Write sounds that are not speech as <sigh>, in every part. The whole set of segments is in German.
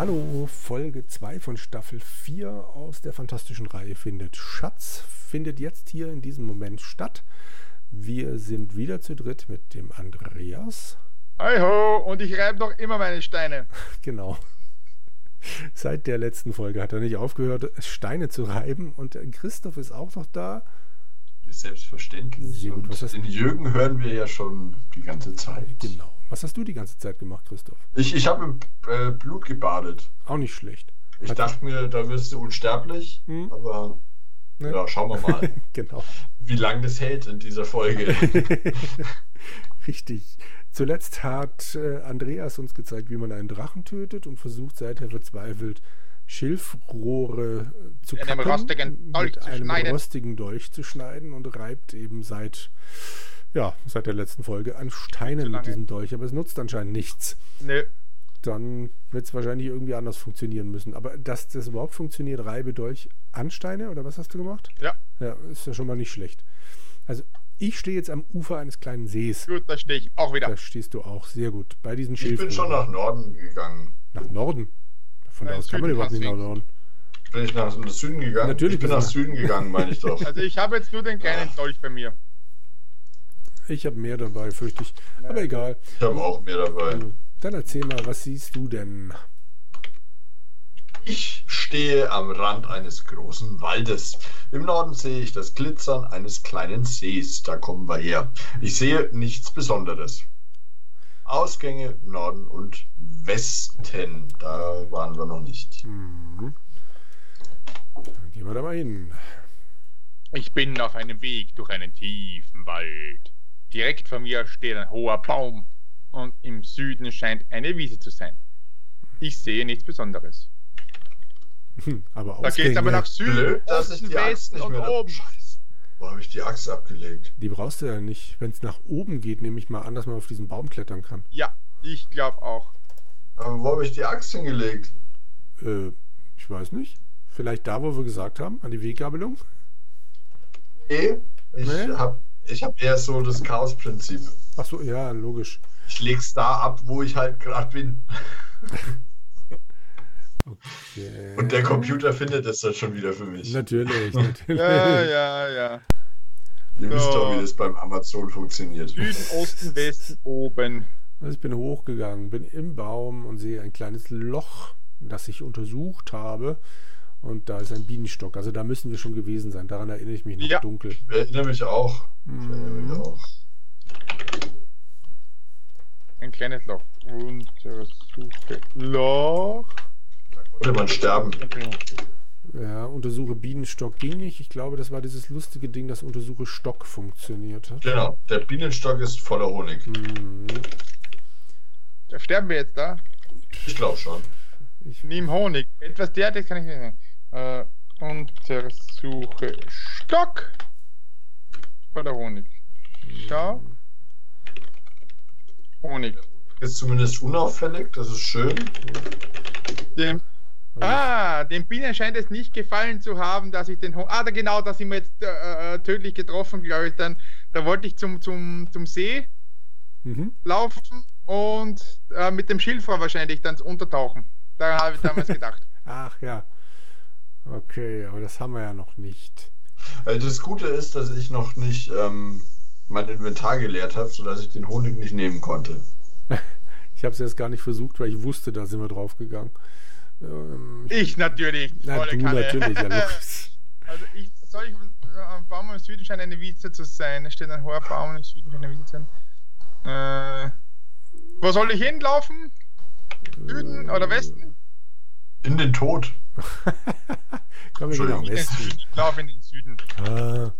Hallo, Folge 2 von Staffel 4 aus der fantastischen Reihe findet Schatz, findet jetzt hier in diesem Moment statt. Wir sind wieder zu dritt mit dem Andreas. Hi ho, und ich reibe noch immer meine Steine. <laughs> Genau. Seit der letzten Folge hat er nicht aufgehört, Steine zu reiben und Christoph ist auch noch da. Selbstverständlich. Sehr gut. Was Den Jürgen hören wir ja schon die ganze Zeit. Genau. Was hast du die ganze Zeit gemacht, Christoph? Ich, ich habe im äh, Blut gebadet. Auch nicht schlecht. Ich Hat- dachte mir, da wirst du unsterblich, Hm? aber Ne? ja, schauen wir mal, <laughs> genau. wie lange das hält in dieser Folge. <laughs> Richtig. Zuletzt hat äh, Andreas uns gezeigt, wie man einen Drachen tötet und versucht seither verzweifelt Schilfrohre äh, zu Mit einem kappen, rostigen Dolch mit zu einem schneiden. rostigen Dolch zu schneiden und reibt eben seit ja seit der letzten Folge an Steinen mit diesem Dolch, aber es nutzt anscheinend nichts. Nö. Dann wird es wahrscheinlich irgendwie anders funktionieren müssen. Aber dass das überhaupt funktioniert, reibe Dolch an Steine oder was hast du gemacht? Ja, Ja, ist ja schon mal nicht schlecht. Also ich stehe jetzt am Ufer eines kleinen Sees. gut, da stehe ich auch wieder. Da stehst du auch sehr gut. Bei diesen Ich bin schon nach Norden gegangen. Nach Norden. Von da aus kann man überhaupt nicht nach. Norden. Bin ich nach Süden gegangen? Natürlich ich bin nach Süden gegangen, meine ich doch. Also ich habe jetzt nur den kleinen Dolch bei mir. Ich habe mehr dabei, fürchte ich. Aber egal. Ich habe auch mehr dabei. Dann erzähl mal, was siehst du denn? Ich stehe am Rand eines großen Waldes. Im Norden sehe ich das Glitzern eines kleinen Sees. Da kommen wir her. Ich sehe nichts Besonderes. Ausgänge Norden und Westen. Da waren wir noch nicht. Mhm. Dann gehen wir da mal hin. Ich bin auf einem Weg durch einen tiefen Wald. Direkt vor mir steht ein hoher Baum und im Süden scheint eine Wiese zu sein. Ich sehe nichts Besonderes. Hm, aber Da geht es aber nach Süden, Blöd, dass ich Osten, die Axt Westen nicht und mehr oben. Scheiße. Wo habe ich die Axt abgelegt? die brauchst du ja nicht. Wenn es nach oben geht, nehme ich mal an, dass man auf diesen Baum klettern kann. Ja, ich glaube auch. Aber wo habe ich die Axt hingelegt? Äh, ich weiß nicht. Vielleicht da, wo wir gesagt haben, an die Weggabelung? Nee, ich Nee? habe ich hab eher so das Chaos-Prinzip. Ach so, ja, logisch. Ich leg's da ab, wo ich halt gerade bin. <laughs> Okay. Und der Computer findet es dann schon wieder für mich. Natürlich, <laughs> natürlich. Ja, ja, ja. Ihr wisst So. doch, wie das beim Amazon funktioniert. Süden, Osten, Westen, oben. Also ich bin hochgegangen, bin im Baum und sehe ein kleines Loch, das ich untersucht habe. Und da ist ein Bienenstock. Also da müssen wir schon gewesen sein. Daran erinnere ich mich noch Ja. dunkel. Ich erinnere mich auch. Ich erinnere mich Mhm. auch. Ein kleines Loch. Untersuche Loch. Da konnte man sterben. Ja, untersuche Bienenstock ging nicht. Ich glaube, das war dieses lustige Ding, das untersuche Stock funktioniert hat. Genau, der Bienenstock ist voller Honig. Hm, Da sterben wir jetzt da. Ich glaube schon. ich, Nimm Honig. Etwas derartiges kann ich nicht sagen. Äh, untersuche Stock. Oder Honig. Schau. Honig. Ist zumindest unauffällig, das ist schön. Dem, ah, dem Bienen scheint es nicht gefallen zu haben, dass ich den Honig. Ah, da genau, da sind wir jetzt äh, äh, tödlich getroffen, glaube ich. Dann, da wollte ich zum, zum, zum See mhm. laufen und äh, mit dem Schilfrohr wahrscheinlich dann untertauchen. Da habe ich damals gedacht. <laughs> Ach ja. Okay, aber das haben wir ja noch nicht. Also das Gute ist, dass ich noch nicht ähm, mein Inventar geleert habe, sodass ich den Honig nicht nehmen konnte. <laughs> Ich habe es jetzt gar nicht versucht, weil ich wusste, da sind wir drauf gegangen. Ähm, Ich natürlich. na, du Kanne. natürlich, ja. <laughs> Also ich soll ich äh, Baum im Süden scheint eine Wiese zu sein. Es steht ein hoher Baum im Süden scheint eine Wiese zu sein. Äh, wo soll ich hinlaufen? Süden oder Westen? In den Tod. <laughs> Komm, wir Entschuldigung. In den Westen. Laufe in den Süden. Ah,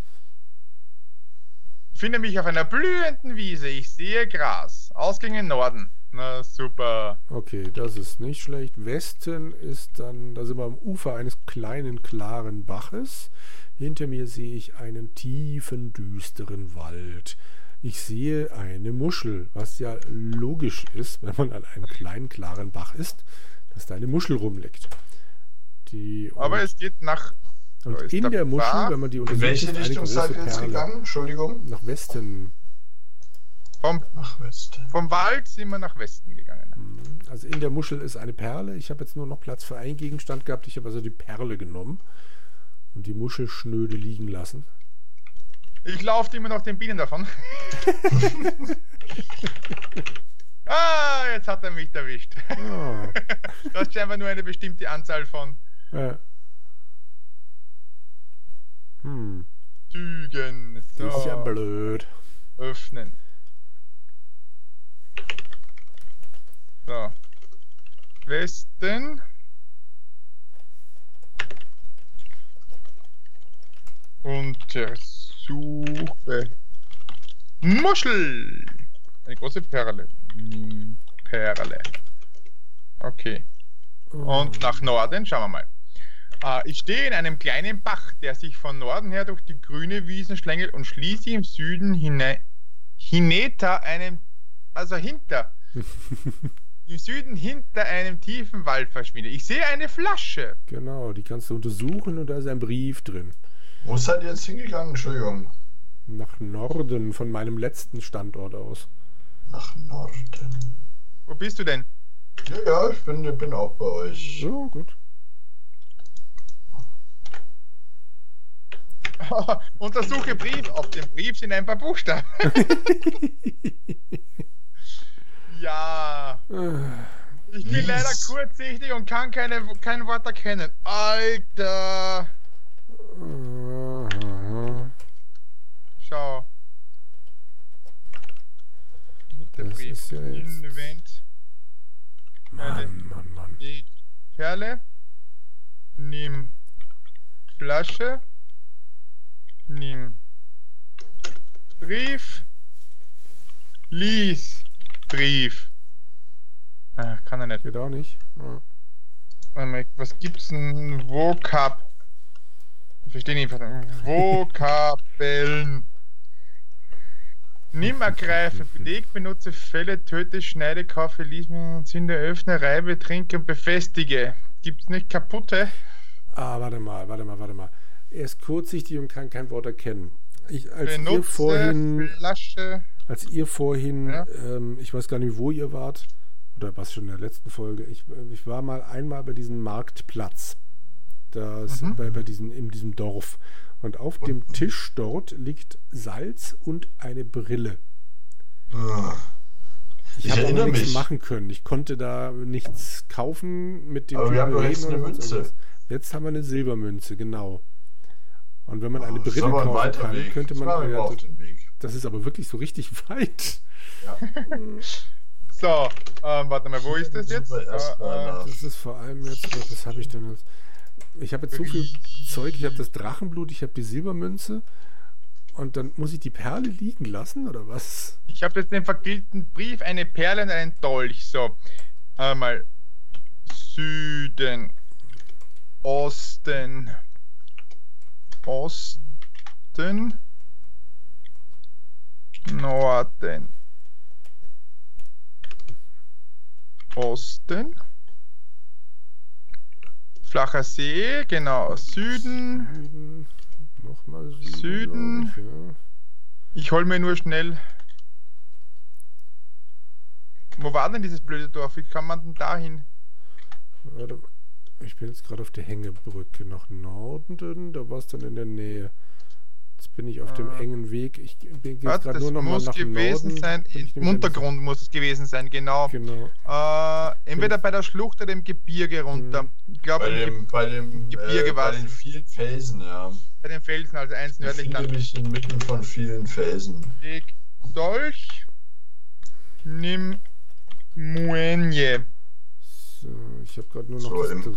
Ich finde mich auf einer blühenden Wiese. Ich sehe Gras. Ausgänge Norden. Na super. okay, das ist nicht schlecht. Westen ist dann, da sind wir am Ufer eines kleinen, klaren Baches. Hinter mir sehe ich einen tiefen, düsteren Wald. Ich sehe eine Muschel, was ja logisch ist, wenn man an einem kleinen, klaren Bach ist, dass da eine Muschel rumliegt. Die, Aber es geht nach. und ist in der Muschel, Bach. wenn man die In untersucht, welche Richtung große seid ihr jetzt Perle. gegangen? Entschuldigung. Nach Westen. Vom, Nach Westen. vom Wald sind wir nach Westen gegangen. Also in der Muschel ist eine Perle. Ich habe jetzt nur noch Platz für einen Gegenstand gehabt. Ich habe also die Perle genommen und die Muschel schnöde liegen lassen. Ich laufe immer noch den Bienen davon. <laughs> <laughs> ah, jetzt hat er mich erwischt. Ah, Du hast scheinbar nur eine bestimmte Anzahl von äh. Hm, Zügen. So, das ist ja blöd. öffnen. So. Westen. Untersuche. Muschel. Eine große Perle. Perle. Okay. Und nach Norden, schauen wir mal. Äh, ich stehe in einem kleinen Bach, der sich von Norden her durch die grüne Wiesen schlängelt und schließlich im Süden hinein, hinter einem, also hinter, <laughs> im Süden hinter einem tiefen Wald verschwindet. Ich sehe eine Flasche. Genau, die kannst du untersuchen und da ist ein Brief drin. Wo seid ihr jetzt hingegangen? Entschuldigung. Nach Norden von meinem letzten Standort aus. Nach Norden. Wo bist du denn? Ja, ja, ich bin, bin auch bei euch. So, gut. <laughs> Untersuche Brief. Auf dem Brief sind ein paar Buchstaben. <laughs> ja. Ich bin leider kurzsichtig und kann keine, kein Wort erkennen. Alter. Schau. Mit der Das Brief. ist ja jetzt- Invent. Mann, Mann, Mann. Die Perle. Nimm Flasche. Nimm Brief. Lies Brief. Ah, kann er nicht. Geht auch nicht. Ja. Was gibt's denn? Vokab. Ich verstehe nicht. Vokabeln. Nimm, ergreife, beleg, benutze, fälle, töte, schneide, kaufe, lies mir, zünde, öffne, reibe, trinke und befestige. Gibt's nicht kaputte? Ah, warte mal, warte mal, warte mal. Er ist kurzsichtig und kann kein Wort erkennen. Ich, als ihr Benutze, vorhin, Flasche. als ihr vorhin, Ja. ähm, ich weiß gar nicht, wo ihr wart, oder was schon in der letzten Folge, ich, ich war mal einmal bei diesem Marktplatz. Das, Mhm. bei, bei diesem, in diesem Dorf. Und auf dem Tisch dort liegt Salz und eine Brille. Ah, Ich, Ich erinnere nichts mich. machen können. Ich konnte da nichts kaufen mit dem Aber wir haben doch jetzt eine Münze. irgendwas. Jetzt haben wir eine Silbermünze, genau. Und wenn man eine das ist Brille kaufen kann, Weg. könnte Das man. mir ja, das, das ist aber wirklich so richtig <laughs> weit. Ja. So, ähm, warte mal, wo ist das jetzt? Äh, nach. Das ist vor allem jetzt, was habe ich denn jetzt? Ich habe jetzt so viel Zeug, ich habe das Drachenblut, ich habe die Silbermünze und dann muss ich die Perle liegen lassen oder was? Ich habe jetzt den vergilbten Brief, eine Perle und einen Dolch. So, einmal Süden, Osten, Osten, Norden, Osten, flacher See, genau, Süden. Süden, nochmal Süden. Süden. Ich, ja. Ich hol mir nur schnell. Wo war denn dieses blöde Dorf? Wie kann man denn dahin? Warte mal. Ich bin jetzt gerade auf der Hängebrücke nach Norden, da war es dann in der Nähe. Jetzt bin ich auf dem Ah. engen Weg. Ich bin jetzt Warte, gerade das nur noch mal muss nach gewesen Norden. sein. ich Im Untergrund muss es gewesen sein, genau. Genau. Äh, entweder bei der Schlucht oder im Gebirge runter. Mhm. Ich glaube, Bei dem, bei dem Gebirge äh, bei war's. den vielen Felsen, ja. bei den Felsen, also eins Ich nördlich dann. mich inmitten von vielen Felsen. Leg Dolch. Nimm Muenje. So, ich habe gerade nur noch So das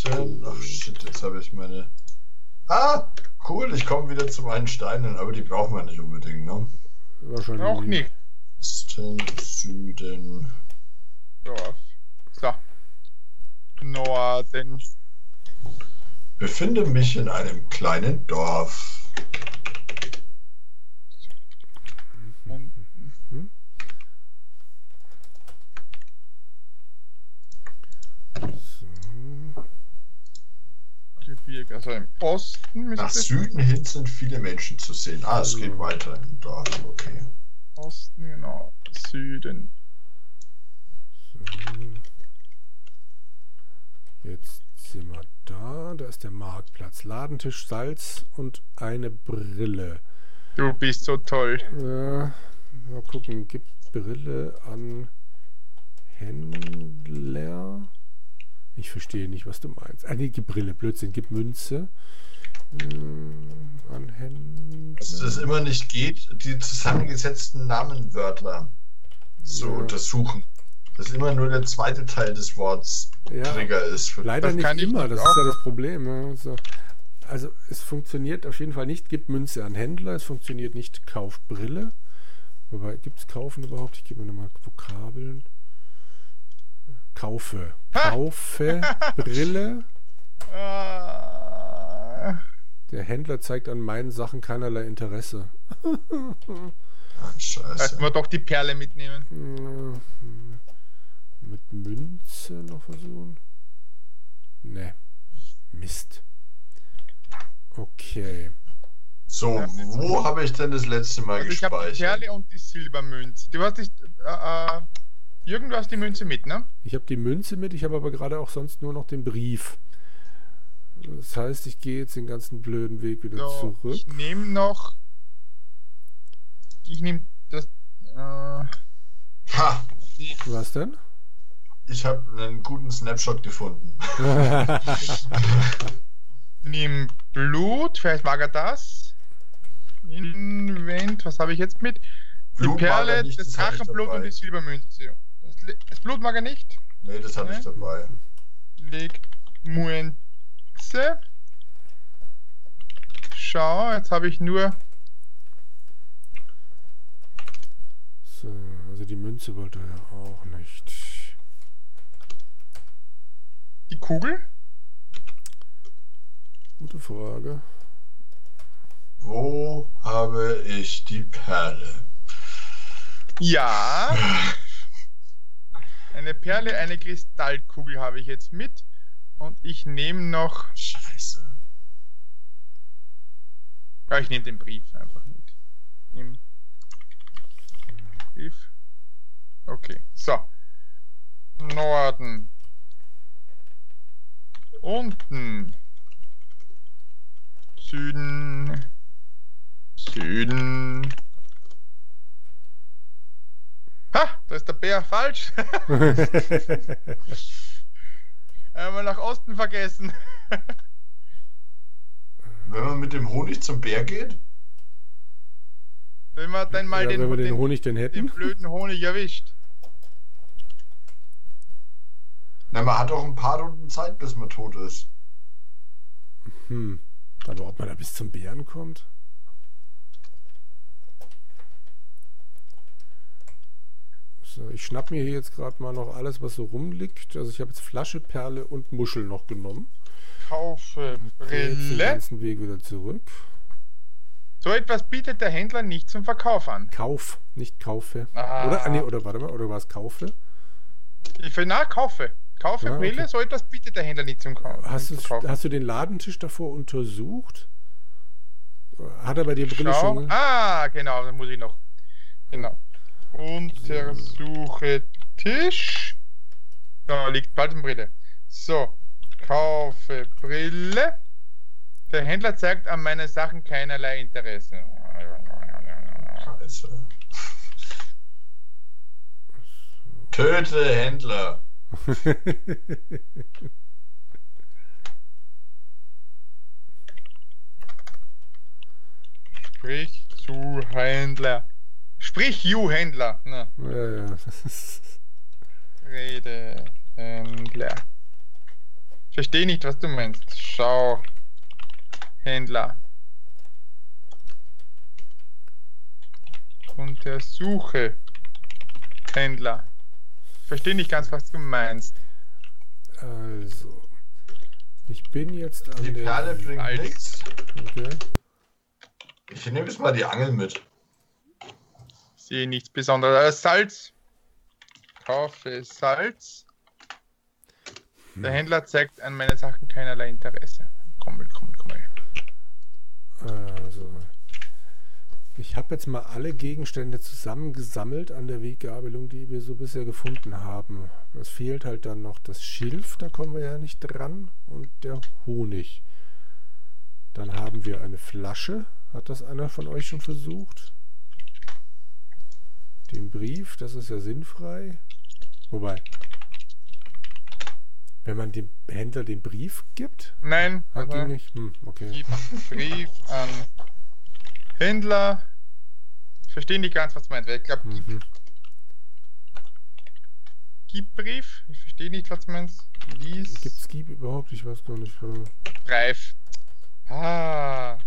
Drachenblut. Ach shit, jetzt habe ich meine. Ah, cool, ich komme wieder zu meinen Steinen, aber die brauchen wir nicht unbedingt, ne? Wahrscheinlich Auch nicht. Osten, Süden. Dorf. So. Norden. Befinde mich in einem kleinen Dorf. Gebirge, also im Osten. Nach Süden hin sind viele Menschen zu sehen. Ah, es geht also weiter im Dorf, okay. Osten, genau. Süden. Jetzt sind wir da. Da ist der Marktplatz. Ladentisch, Salz und eine Brille. Du bist so toll. Ja, mal gucken. Gibt Brille an Händler? Ich verstehe nicht, was du meinst. Ah, nee, gib Brille. Blödsinn. Gib Münze. Äh, an Händler. Dass es immer nicht geht, die zusammengesetzten Namenwörter zu Ja. untersuchen. Dass immer nur der zweite Teil des Worts Ja. Trigger ist. Für Leider Das nicht immer, das auch. ist ja das Problem. Ja. So. Also es funktioniert auf jeden Fall nicht, gibt Münze an Händler, es funktioniert nicht, kauft Brille. Wobei, gibt es kaufen überhaupt? Ich gebe mir nochmal Vokabeln. Kaufe. Kaufe Brille. Ah, Der Händler zeigt an meinen Sachen keinerlei Interesse. Ach, Scheiße. Lassen wir doch die Perle mitnehmen. Äh, Mit Münze noch versuchen? Ne. Mist. Okay. So, wo habe ich denn das letzte Mal Also ich habe die gespeichert? Perle und die Silbermünze. Du hast dich. Äh, äh, Jürgen, du hast die Münze mit, ne? Ich habe die Münze mit, ich habe aber gerade auch sonst nur noch den Brief. Das heißt, ich gehe jetzt den ganzen blöden Weg wieder So, zurück. ich nehme noch. Ich nehme das. Äh, Ha! Was denn? Ich habe einen guten Snapshot gefunden. <laughs> nimm Blut, vielleicht mag er das. Invent, was habe ich jetzt mit? Die Blut er Perle, das Drachenblut und die Silbermünze. Das, das Blut mag er nicht. Nee, das habe ich Ne? dabei. Leg Muenze. Schau, jetzt habe ich nur. so, also die Münze wollte er auch nicht. Die Kugel. Gute Frage. Wo habe ich die Perle? Ja. <laughs> Eine Perle, eine Kristallkugel habe ich jetzt mit. Und ich nehme noch. Scheiße. Ja, ich nehme den Brief einfach mit. Im Brief. Okay, so. Norden. Unten. Süden. Süden. Ha, da ist der Bär falsch. <laughs> <laughs> Einmal nach Osten vergessen. Wenn man mit dem Honig zum Bär geht? Wenn wir dann mal ja, den, wenn wir den, den, Honig denn den hätten. blöden Honig erwischt. Na, man hat auch ein paar Runden Zeit, bis man tot ist. Hm. Aber ob man da bis zum Bären kommt? Ich schnapp mir hier jetzt gerade mal noch alles, was so rumliegt. Also ich habe jetzt Flasche, Perle und Muschel noch genommen. Kaufe Jetzt den Brille. ganzen Weg wieder zurück. So etwas bietet der Händler nicht zum Verkauf an. Kauf, nicht kaufe. Ah. Oder, ah, nee, oder warte mal, oder war es kaufe? Ich will, na, kaufe. Kaufe Ja, okay. Brille, so etwas bietet der Händler nicht zum Kauf. Hast, hast du den Ladentisch davor untersucht? Hat er bei dir Brille Schau. schon? Ah, genau, da muss ich noch. Genau. Untersuche Tisch. Da liegt Paltenbrille. So, kaufe Brille. Der Händler zeigt an meinen Sachen keinerlei Interesse. Scheiße. <laughs> Töte Händler. <laughs> Sprich zu Händler. Sprich, you Händler. Ja, ja. <laughs> Rede Händler. Verstehe nicht, was du meinst. Schau. Händler. Untersuche. Händler. Verstehe nicht ganz, was du meinst. Also. Ich bin jetzt an Die der. Perle bringt nichts. Okay. Ich nehme jetzt mal die Angel mit. Sehe nichts Besonderes. Äh, Salz. Kaufe Salz. Der Händler zeigt an meine Sachen keinerlei Interesse. Komm mit, komm mit, komm. Also. Ich habe jetzt mal alle Gegenstände zusammengesammelt an der Weggabelung, die wir so bisher gefunden haben. Es fehlt halt dann noch das Schilf, da kommen wir ja nicht dran, und der Honig. Dann haben wir eine Flasche. Hat das einer von euch schon versucht? Den Brief, das ist ja sinnfrei. Wobei, wenn man dem Händler den Brief gibt, Nein, hat die nicht. Hm, okay. Brief an Händler. Ich verstehe nicht ganz, was du meinst. weil Ich glaube, gib, Mhm. gib Brief. Ich verstehe nicht, was du meinst. Lies Gibt's Gib überhaupt? Ich weiß gar nicht. Brief. Ah.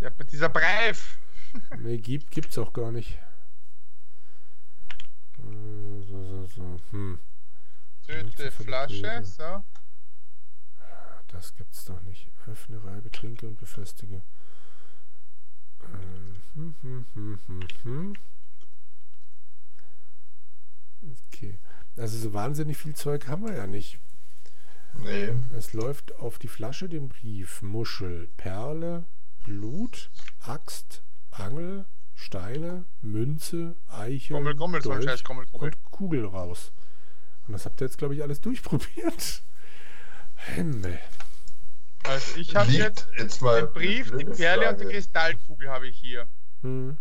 Ja, dieser Brief. Nee, Gib gibt's auch gar nicht. Äh, So, so, so. Hm, die Flasche. So. das gibt's doch nicht. Öffne, reibe, trinke und befestige. Ähm, hm, hm, hm, hm, hm. Okay. Also so wahnsinnig viel Zeug haben wir ja nicht. Nee. Es läuft auf die Flasche den Brief Muschel, Perle, Blut, Axt, Angel, Steine, Münze, Eiche, Gommel, Gommel, so ein Dolch Scheiß, Gommel, Gommel. und Kugel raus. Und das habt ihr jetzt, glaube ich, alles durchprobiert. <laughs> Himmel. Also ich habe Liegt jetzt jetzt mal den Brief, die Perle und die Frage. Kristallkugel habe ich hier. Hm.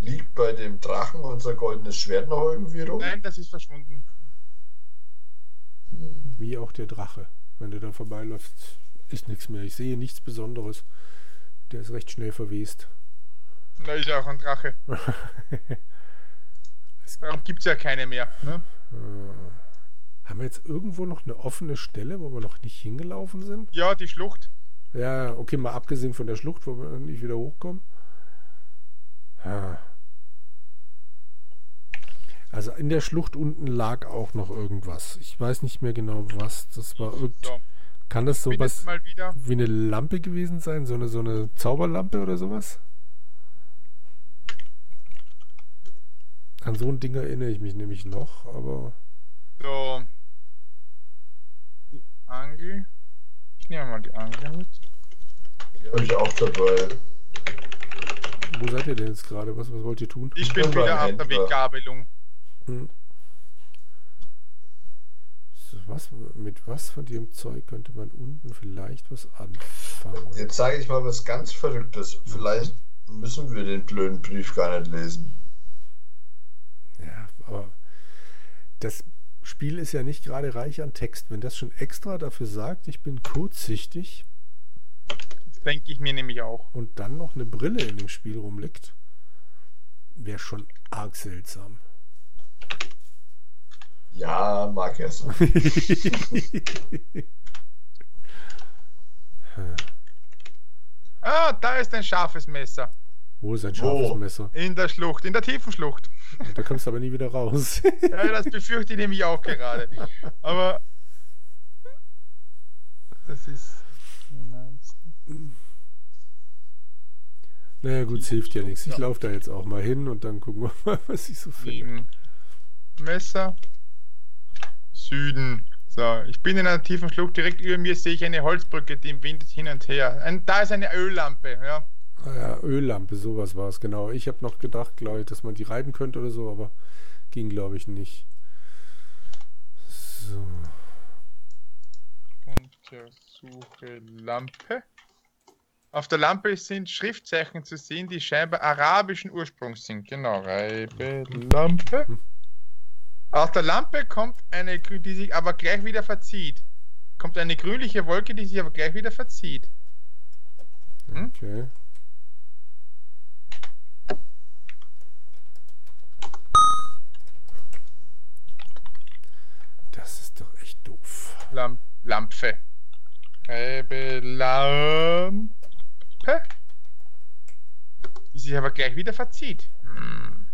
Liegt bei dem Drachen unser goldenes Schwert noch irgendwie rum? Nein, das ist verschwunden. Hm. Wie auch der Drache. Wenn der da vorbeiläuft, ist nichts mehr. Ich sehe nichts Besonderes. Der ist recht schnell verwest. Da ist ja auch ein Drache. <laughs> Darum gibt es ja keine mehr. Ne? Äh, haben wir jetzt irgendwo noch eine offene Stelle, wo wir noch nicht hingelaufen sind? Ja, die Schlucht. Ja, okay, mal abgesehen von der Schlucht, wo wir nicht wieder hochkommen. Ah. Also in der Schlucht unten lag auch noch irgendwas. Ich weiß nicht mehr genau was. Das war irgend. So, Kann das sowas mal wieder. wie eine Lampe gewesen sein? So eine, so eine Zauberlampe oder sowas? An so ein Ding erinnere ich mich nämlich noch, aber So. Die Angel. Ich nehme mal die Angel mit. Die habe ich auch dabei. wo seid ihr denn jetzt gerade? Was, was wollt ihr tun? Ich Ich bin wieder auf der. Weggabelung. Hm. So, Was, mit was von dem Zeug könnte man unten vielleicht was anfangen? Jetzt sage ich mal was ganz Verrücktes. Vielleicht müssen wir den blöden Brief gar nicht lesen. Ja, aber das Spiel ist ja nicht gerade reich an Text. Wenn das schon extra dafür sagt, ich bin kurzsichtig Das denke ich mir nämlich auch. und dann noch eine Brille in dem Spiel rumliegt, wäre schon arg seltsam. Ja, mag er so. <laughs> Ah, da ist ein scharfes Messer. Wo ist ein scharfes Wo? Messer? In der Schlucht, in der tiefen Schlucht. Da kommst du aber nie wieder raus. <laughs> Ja, das befürchte ich nämlich auch gerade. Aber. Das ist. naja, gut, es hilft ja nichts. Ich laufe da jetzt auch mal hin und dann gucken wir <laughs> mal, was ich so finde. Messer. Süden. So, ich bin in einer tiefen Schlucht. Direkt über mir sehe ich eine Holzbrücke, die im Wind hin und her. Ein, da ist eine Öllampe. Ja. Ja, Öllampe, sowas war es, genau. Ich habe noch gedacht, glaube ich, dass man die reiben könnte oder so, aber ging, glaube ich, nicht. So. Untersuche Lampe. Auf der Lampe sind Schriftzeichen zu sehen, die scheinbar arabischen Ursprungs sind. Genau, reibe Lampe. Aus der Lampe kommt eine, die sich aber gleich wieder verzieht. Kommt eine grünliche Wolke, die sich aber gleich wieder verzieht. Hm? Okay. Das ist doch echt doof. Lam Lampe. Reibe Lampe. Die sich aber gleich wieder verzieht. Hm.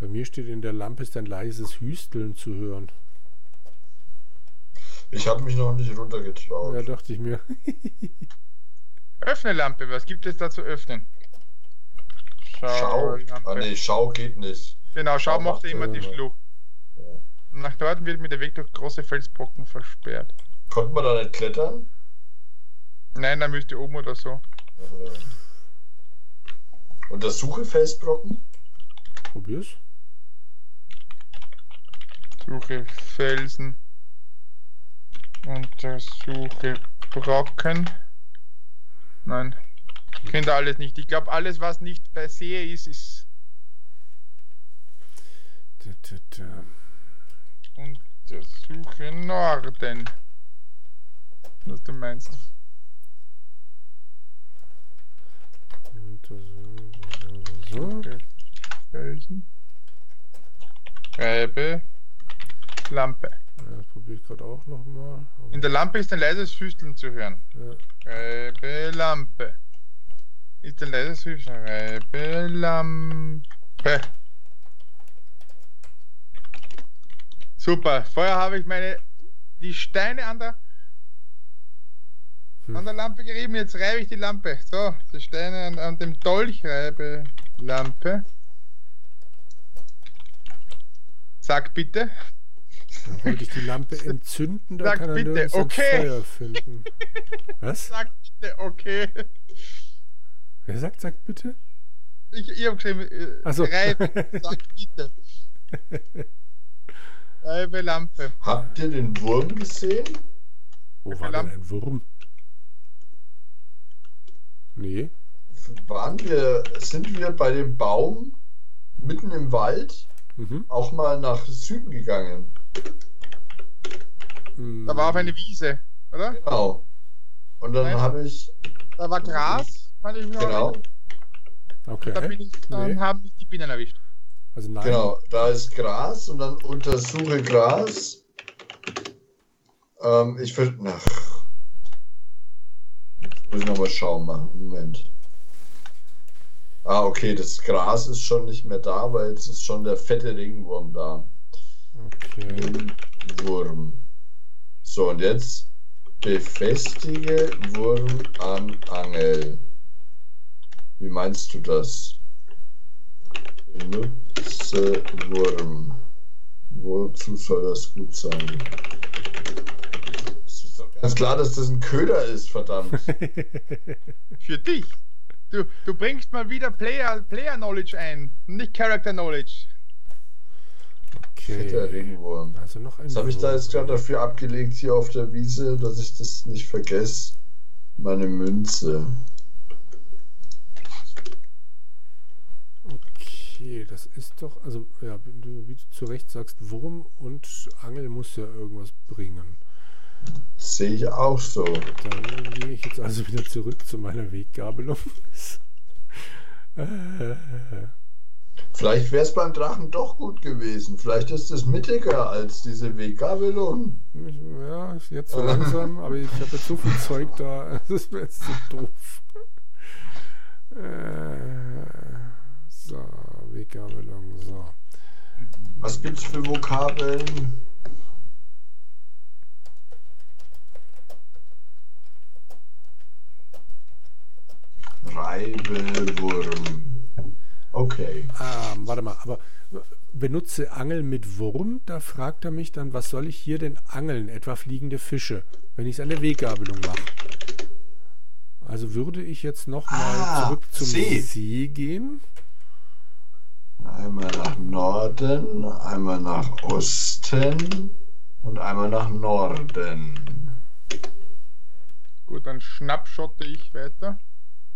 Bei mir steht in der Lampe ist ein leises Hüsteln zu hören. Ich habe mich noch nicht runtergetraut. Ja, dachte ich mir. <laughs> Öffne Lampe, was gibt es da zu öffnen? Schau. Lampe. Ah nee, Schau geht nicht. Genau, Schau Schau mochte macht, immer die Schlucht. Ja. Nach Norden wird mit der Weg durch große Felsbrocken versperrt. Konnte man da nicht klettern? Nein, da müsste oben oder so. Äh, Untersuche Felsbrocken. Probier's. Suche Felsen. Untersuche Brocken. Nein. Ich finde alles nicht. Ich glaube, alles, was nicht bei See ist, ist Da, da, da. Untersuche Norden. Was du meinst. Und so, so, so, so. Suche Felsen. Schreibe Lampe. Ja, das probiere ich gerade auch nochmal. In der Lampe ist ein leises Füsteln zu hören. Ja. Schreibe Lampe. Ist ein leises Füsteln. Schreibe Lampe. Super. Vorher habe ich meine die Steine an der Hm. an der Lampe gerieben. Jetzt reibe ich die Lampe. So, die Steine an, an dem Dolch reibe Lampe. Sag bitte. Dann wollte ich die Lampe <laughs> entzünden, da Sag kann er bitte, ein okay. Feuer finden. <laughs> Was? Sag bitte, okay. Wer sagt, sagt bitte? Ich, ich habe geschrieben, äh, so. reibe, <laughs> sag bitte. Reibe Lampe. Habt ihr den Wurm gesehen? Wo war denn ein Wurm? Nee. Waren wir, sind wir bei dem Baum mitten im Wald Mhm. auch mal nach Süden gegangen? Mm, Da war auf eine Wiese, oder? Genau. Und dann habe ich, Da war Gras, kann ich noch genau. Okay. Da bin ich, dann Nee. haben mich die Bienen erwischt. Also nein. genau, da ist Gras und dann untersuche Gras. Ähm, ich würde, nach. Jetzt muss ich nochmal schauen machen. Moment. Ah, okay, das Gras ist schon nicht mehr da, weil jetzt ist schon der fette Regenwurm da. Okay. Wurm. So, und jetzt befestige Wurm an Angel. Wie meinst du das? Benutze Wurm. Wozu soll das gut sein? Es ist doch ganz klar, dass das ein Köder ist, verdammt. <laughs> Für dich. Du, du bringst mal wieder Player, Player Knowledge ein, nicht Character Knowledge. Fetter okay. Regenwurm. Also noch ein Was habe ich da jetzt gerade dafür abgelegt hier auf der Wiese, dass ich das nicht vergesse? Meine Münze. Okay, das ist doch, also ja, wie du, wie du zu Recht sagst, Wurm und Angel muss ja irgendwas bringen. Sehe ich auch so. Dann gehe ich jetzt also wieder zurück zu meiner Weggabelung. <laughs> äh, Vielleicht wäre es beim Drachen doch gut gewesen. Vielleicht ist es mittiger als diese Weggabelung. ja, jetzt so langsam, aber ich habe jetzt so viel Zeug da, <laughs> das mir jetzt zu doof. Äh, so, Weggabelung, so. Was gibt's für Vokabeln? Reibewurm. Okay. Ah, warte mal, aber benutze Angel mit Wurm, da fragt er mich dann, was soll ich hier denn angeln? Etwa fliegende Fische, wenn ich es an der Weggabelung mache. Also würde ich jetzt nochmal Ah, zurück zum See. See gehen. Einmal nach Norden, einmal nach Osten und einmal nach Norden. Gut, dann schnappschotte ich weiter.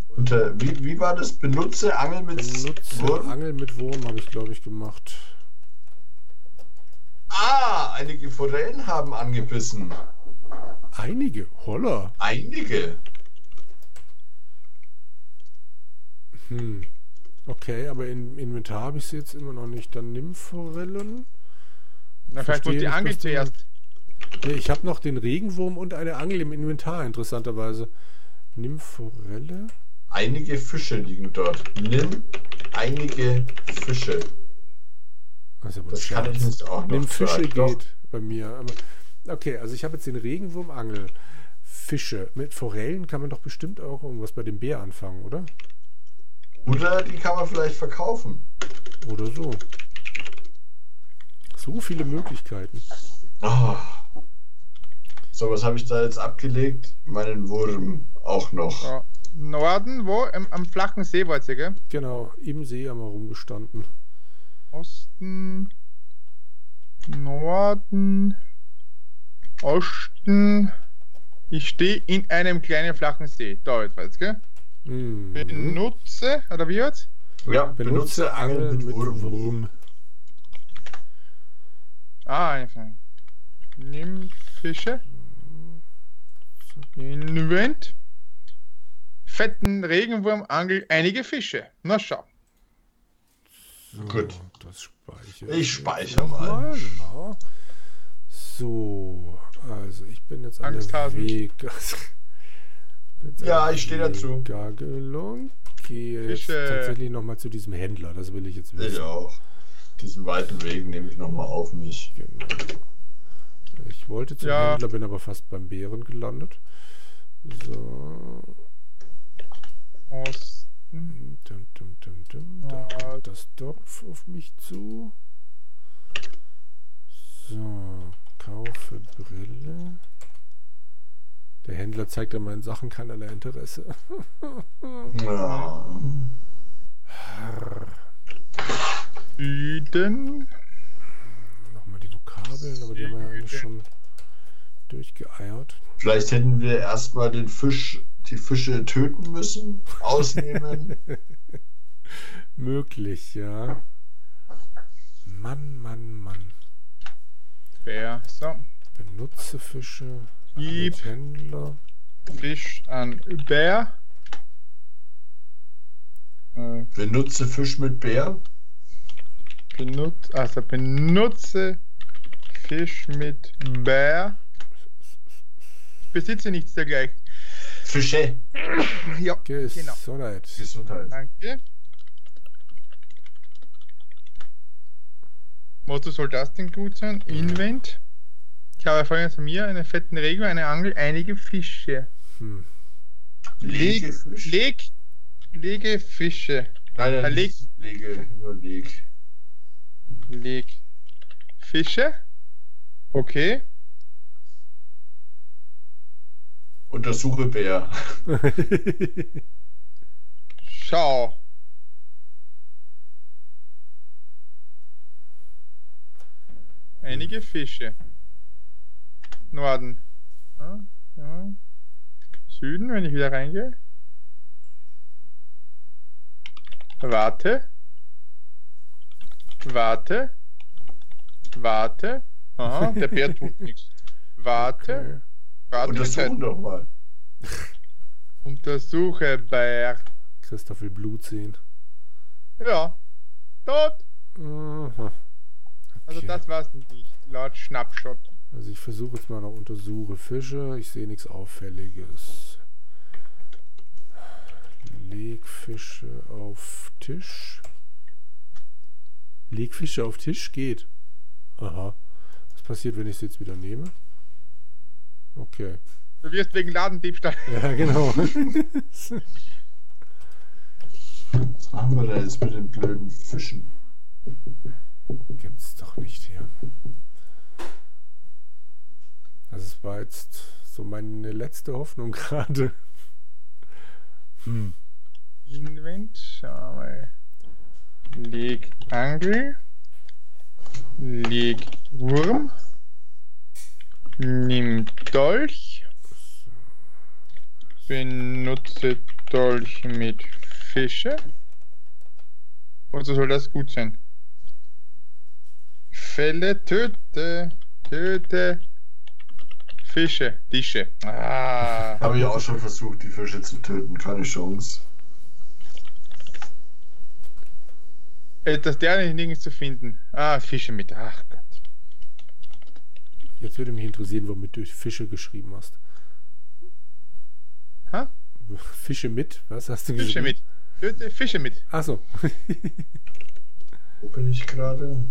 Und äh, wie, wie war das? Benutze Angel mit Benutze Wurm? Angel mit Wurm habe ich, glaube ich, gemacht. Ah, einige Forellen haben angebissen. Einige, holla. Einige. Hm. Okay, aber im Inventar habe ich sie jetzt immer noch nicht. Dann nimm Forellen. Na, vielleicht muss die Angel zuerst. Nee, ich habe noch den Regenwurm und eine Angel im Inventar, interessanterweise. Nimm Forelle. Einige Fische liegen dort. Nimm einige Fische. Wohl Das ein kann ich Scherz. nicht auch noch Nimm Fische sagen. Doch. geht bei mir. Okay, also ich habe jetzt den Regenwurm, Angel, Fische. Mit Forellen kann man doch bestimmt auch irgendwas bei dem Bär anfangen, oder? Oder die kann man vielleicht verkaufen. Oder so. So viele Möglichkeiten. Ah. So, was habe ich da jetzt abgelegt? Meinen Wurm auch noch. Ja, Norden, wo? Am, am flachen See wart ihr, gell? Genau, im See haben wir rumgestanden. Osten, Norden, Osten. Ich stehe in einem kleinen flachen See. Da jetzt gell? Mhm. Benutze, oder wie jetzt? Ja, Benutze Angeln mit Wurm. Ah, einfach. Nimm Fische. Invent. Fetten Regenwurm, Angel, einige Fische. Na schau. So, Gut. Das speichere Ich speichere noch mal. Genau. So, also ich bin jetzt an der. Weg. <laughs> Ich bin jetzt an Ja, ich stehe dazu. Weggabelung. Gehe jetzt tatsächlich nochmal zu diesem Händler. Das will ich jetzt Ich wissen. auch. Diesen weiten Weg nehme ich nochmal auf mich. Genau. Ich wollte zum Ja. Händler, bin aber fast beim Bären gelandet. So. Osten. Dum, dum, dum, dum. Da kommt das Dorf auf mich zu. So, kaufe Brille. Der Händler zeigt an meinen Sachen keinerlei Interesse. Ja. Süden. Nochmal die Vokabeln, aber die haben wir ja eigentlich schon durchgeeiert. Vielleicht hätten wir erstmal den Fisch, die Fische töten müssen, ausnehmen. <laughs> Möglich, ja. Mann, Mann, Mann. Bär. So. Benutze Fische. Gib Händler. Fisch an Bär. Äh, Benutze Fisch mit Bär. benut also benutze Fisch mit Bär. Ich besitze nichts dergleichen. Fische. Ja, genau. Gesundheit. Gesundheit. Danke. Wozu soll das denn gut sein? Invent. Ich habe vorhin von mir einen fetten Regel, eine Angel, einige Fische. Hm. Lege Fisch. Leg, lege Fische. Nein, nein, nicht lege, nur leg. Leg Fische. Okay. Untersuche Bär. <laughs> Schau. Einige Fische. Norden. Ja, ja. Süden, wenn ich wieder reingehe. Warte. Warte. Warte. Aha, der Bär tut <laughs> nichts. Warte. Okay. Warte. Untersuchen doch mal. <laughs> Untersuche Bär. Christoph will Blut sehen. Ja. Tot. Aha. Also Okay. das war's nicht, laut Schnappschott. Also ich versuche jetzt mal noch untersuche Fische. Ich sehe nichts Auffälliges. Leg Fische auf Tisch. Leg Fische auf Tisch geht. Aha. Was passiert, wenn ich sie jetzt wieder nehme? Okay. Du wirst wegen Ladendiebstahl. <laughs> Ja, genau. <laughs> Was machen wir da jetzt mit den blöden Fischen? Gibt's doch nicht hier. Also es war jetzt so meine letzte Hoffnung <laughs> gerade. Hm. Mal. Leg Angel. Leg Wurm. Nimm Dolch. Benutze Dolch mit Fische. Wozu soll das gut sein? Fälle, töte, töte. Fische, Tische. Ah. Habe ich auch schon versucht, die Fische zu töten. Keine Chance. Etwas der nirgends zu finden. Ah, Fische mit. Ach Gott. Jetzt würde mich interessieren, womit du Fische geschrieben hast. Ha? Fische mit? Was hast du Fische geschrieben? mit. Töte Fische mit. Achso. Wo bin ich gerade?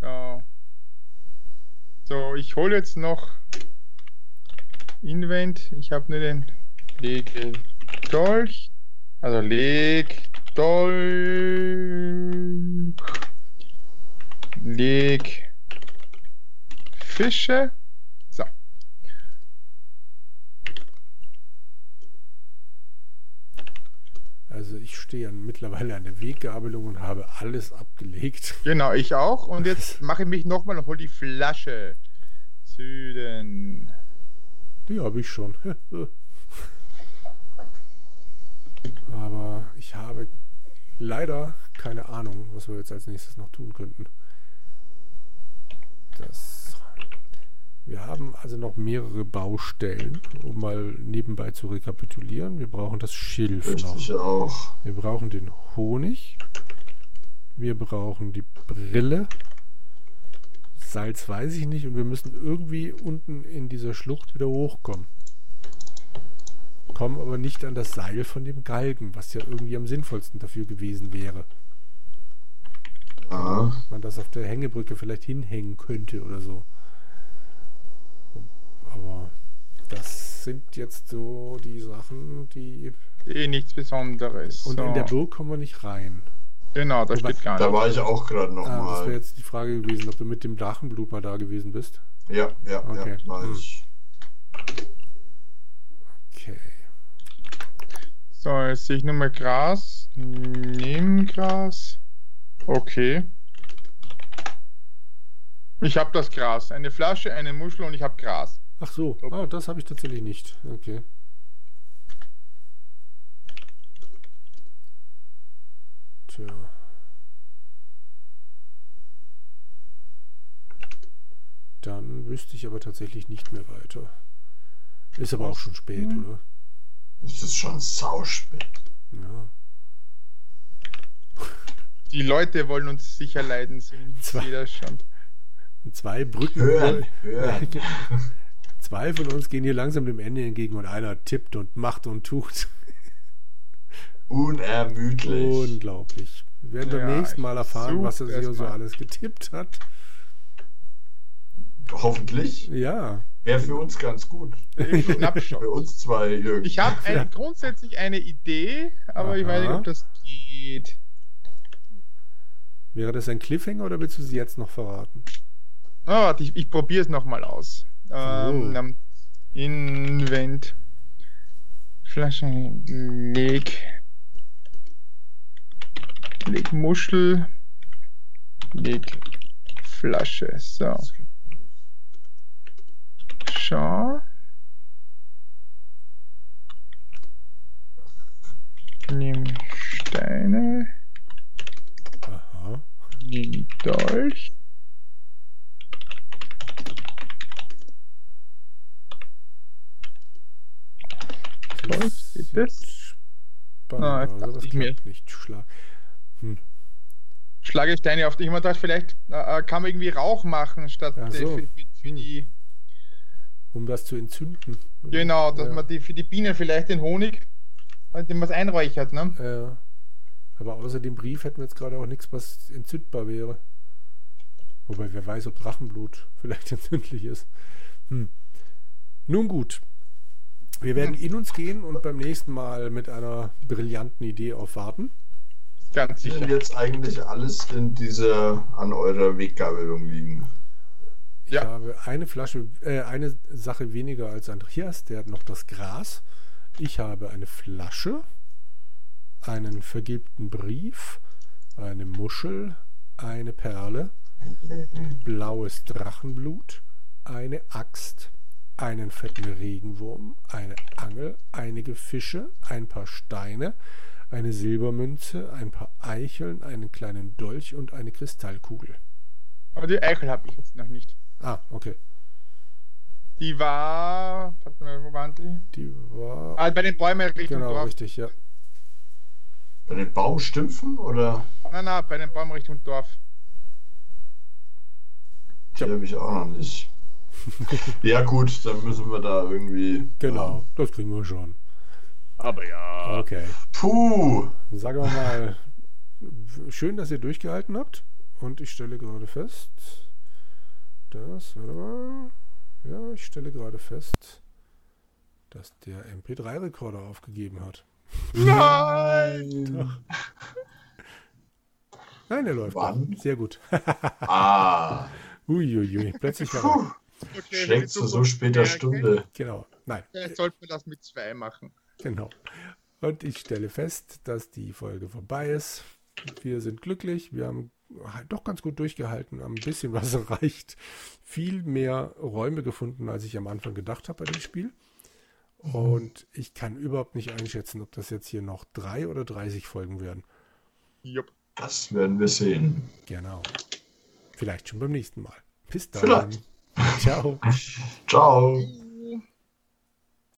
So. So, ich hole jetzt noch Invent. Ich habe nur den Lege Dolch. Also Leg Dolch. Leg Fische. So. Stehe mittlerweile an der Weggabelung und habe alles abgelegt. Genau, ich auch. Und jetzt <laughs> mache ich mich nochmal und hole die Flasche. Süden. Die habe ich schon. <laughs> Aber ich habe leider keine Ahnung, was wir jetzt als nächstes noch tun könnten. Das, wir haben also noch mehrere Baustellen, um mal nebenbei zu rekapitulieren. Wir brauchen das Schilf Richtig noch. auch. Wir brauchen den Honig. Wir brauchen die Brille. Salz weiß ich nicht. Und wir müssen irgendwie unten in dieser Schlucht wieder hochkommen. Kommen aber nicht an das Seil von dem Galgen, was ja irgendwie am sinnvollsten dafür gewesen wäre. Ja. Man das auf der Hängebrücke vielleicht hinhängen könnte oder so. Aber das sind jetzt so die Sachen, die. Eh nichts Besonderes. Und so. in der Burg kommen wir nicht rein. Genau, da Wobei- steht gar Da nicht. war ich auch gerade Ah, das wäre nochmal. jetzt die Frage gewesen, ob du mit dem Drachenblut mal da gewesen bist. ja, ja, Okay. ja, war Hm. ich. Okay. So, jetzt sehe ich nochmal Gras. Nimm Gras. Okay. Ich habe das Gras. Eine Flasche, eine Muschel und ich habe Gras. Ach so, ah, das habe ich tatsächlich nicht. Okay. Tja. Dann wüsste ich aber tatsächlich nicht mehr weiter. Ist aber auch schon spät, Hm. oder? Es ist schon sauspät. Ja. <laughs> Die Leute wollen uns sicher leiden sehen. Zwei. das schon. Zwei Brücken. Hören, hören. <laughs> Zwei von uns gehen hier langsam dem Ende entgegen und einer tippt und macht und tut. Unermüdlich. Unglaublich. Wir werden beim Ja, nächsten Mal erfahren, was er erst so alles getippt hat. Hoffentlich. Ja. Wäre für uns ganz gut. Für uns zwei, Jürgen. Ich habe Ja. grundsätzlich eine Idee, aber ich weiß nicht, Aha. ob das geht. Wäre das ein Cliffhanger oder willst du sie jetzt noch verraten? Ah, warte, ich, ich probiere es nochmal aus. Ähm, ähm, Invent. Flasche. Leg. Leg Muschel. Leg Flasche. So. Schau. Nimm Steine. Aha. Nimm Dolch. Das? sieht Spannend Ah, dachte das ich mir. nicht. Schlag. Hm. Schlage Steine auf. Ich habe mir gedacht, vielleicht äh, äh, kann man irgendwie Rauch machen, statt äh, so. für, für, die. Um das zu entzünden. Genau, dass ja. man die für die Bienen vielleicht den Honig, äh, den was einräuchert, ne? Ja. Aber außer dem Brief hätten wir jetzt gerade auch nichts, was entzündbar wäre. Wobei, wer weiß, ob Drachenblut <laughs> vielleicht entzündlich ist. Hm. Nun gut. Wir werden in uns gehen und beim nächsten Mal mit einer brillanten Idee aufwarten. Ganz sicher. jetzt eigentlich alles in dieser, an eurer Weggabelung liegen? Ich Ja. habe eine Flasche, äh, eine Sache weniger als Andreas, der hat noch das Gras. Ich habe eine Flasche, einen vergilbten Brief, eine Muschel, eine Perle, blaues Drachenblut, eine Axt, einen fetten Regenwurm, eine Angel, einige Fische, ein paar Steine, eine Silbermünze, ein paar Eicheln, einen kleinen Dolch und eine Kristallkugel. Aber die Eichel habe ich jetzt noch nicht. Ah, okay. Die war. Warte mal, wo waren die? Die war. Ah, bei den Bäumen Richtung genau, Dorf. richtig, ja. Bei den Baumstümpfen oder? Nein, nein, bei den Bäumen Richtung Dorf. Die habe ich auch noch nicht. <laughs> ja gut, dann müssen wir da irgendwie. Genau, das kriegen wir schon. Aber ja. Okay. Puh! Sagen wir mal, schön, dass ihr durchgehalten habt. Und ich stelle gerade fest, dass, warte mal, ja, ich stelle gerade fest, dass der MP3-Rekorder aufgegeben hat. Nein! <laughs> Nein, der läuft. Wann? Sehr gut. <laughs> Ah, Uiuiui, plötzlich puh, war Okay, schlägt zu so später Stunde. Genau, nein, Vielleicht sollten wir das mit zwei machen. genau. Und ich stelle fest, dass die Folge vorbei ist. Wir sind glücklich. Wir haben halt doch ganz gut durchgehalten, haben ein bisschen was <laughs> erreicht. Viel mehr Räume gefunden, als ich am Anfang gedacht habe bei dem Spiel. Und ich kann überhaupt nicht einschätzen, ob das jetzt hier noch drei oder 30 Folgen werden. Jupp. Das werden wir sehen. Genau. Vielleicht schon beim nächsten Mal. Bis dann. Vielleicht. <laughs> Ciao. Ciao.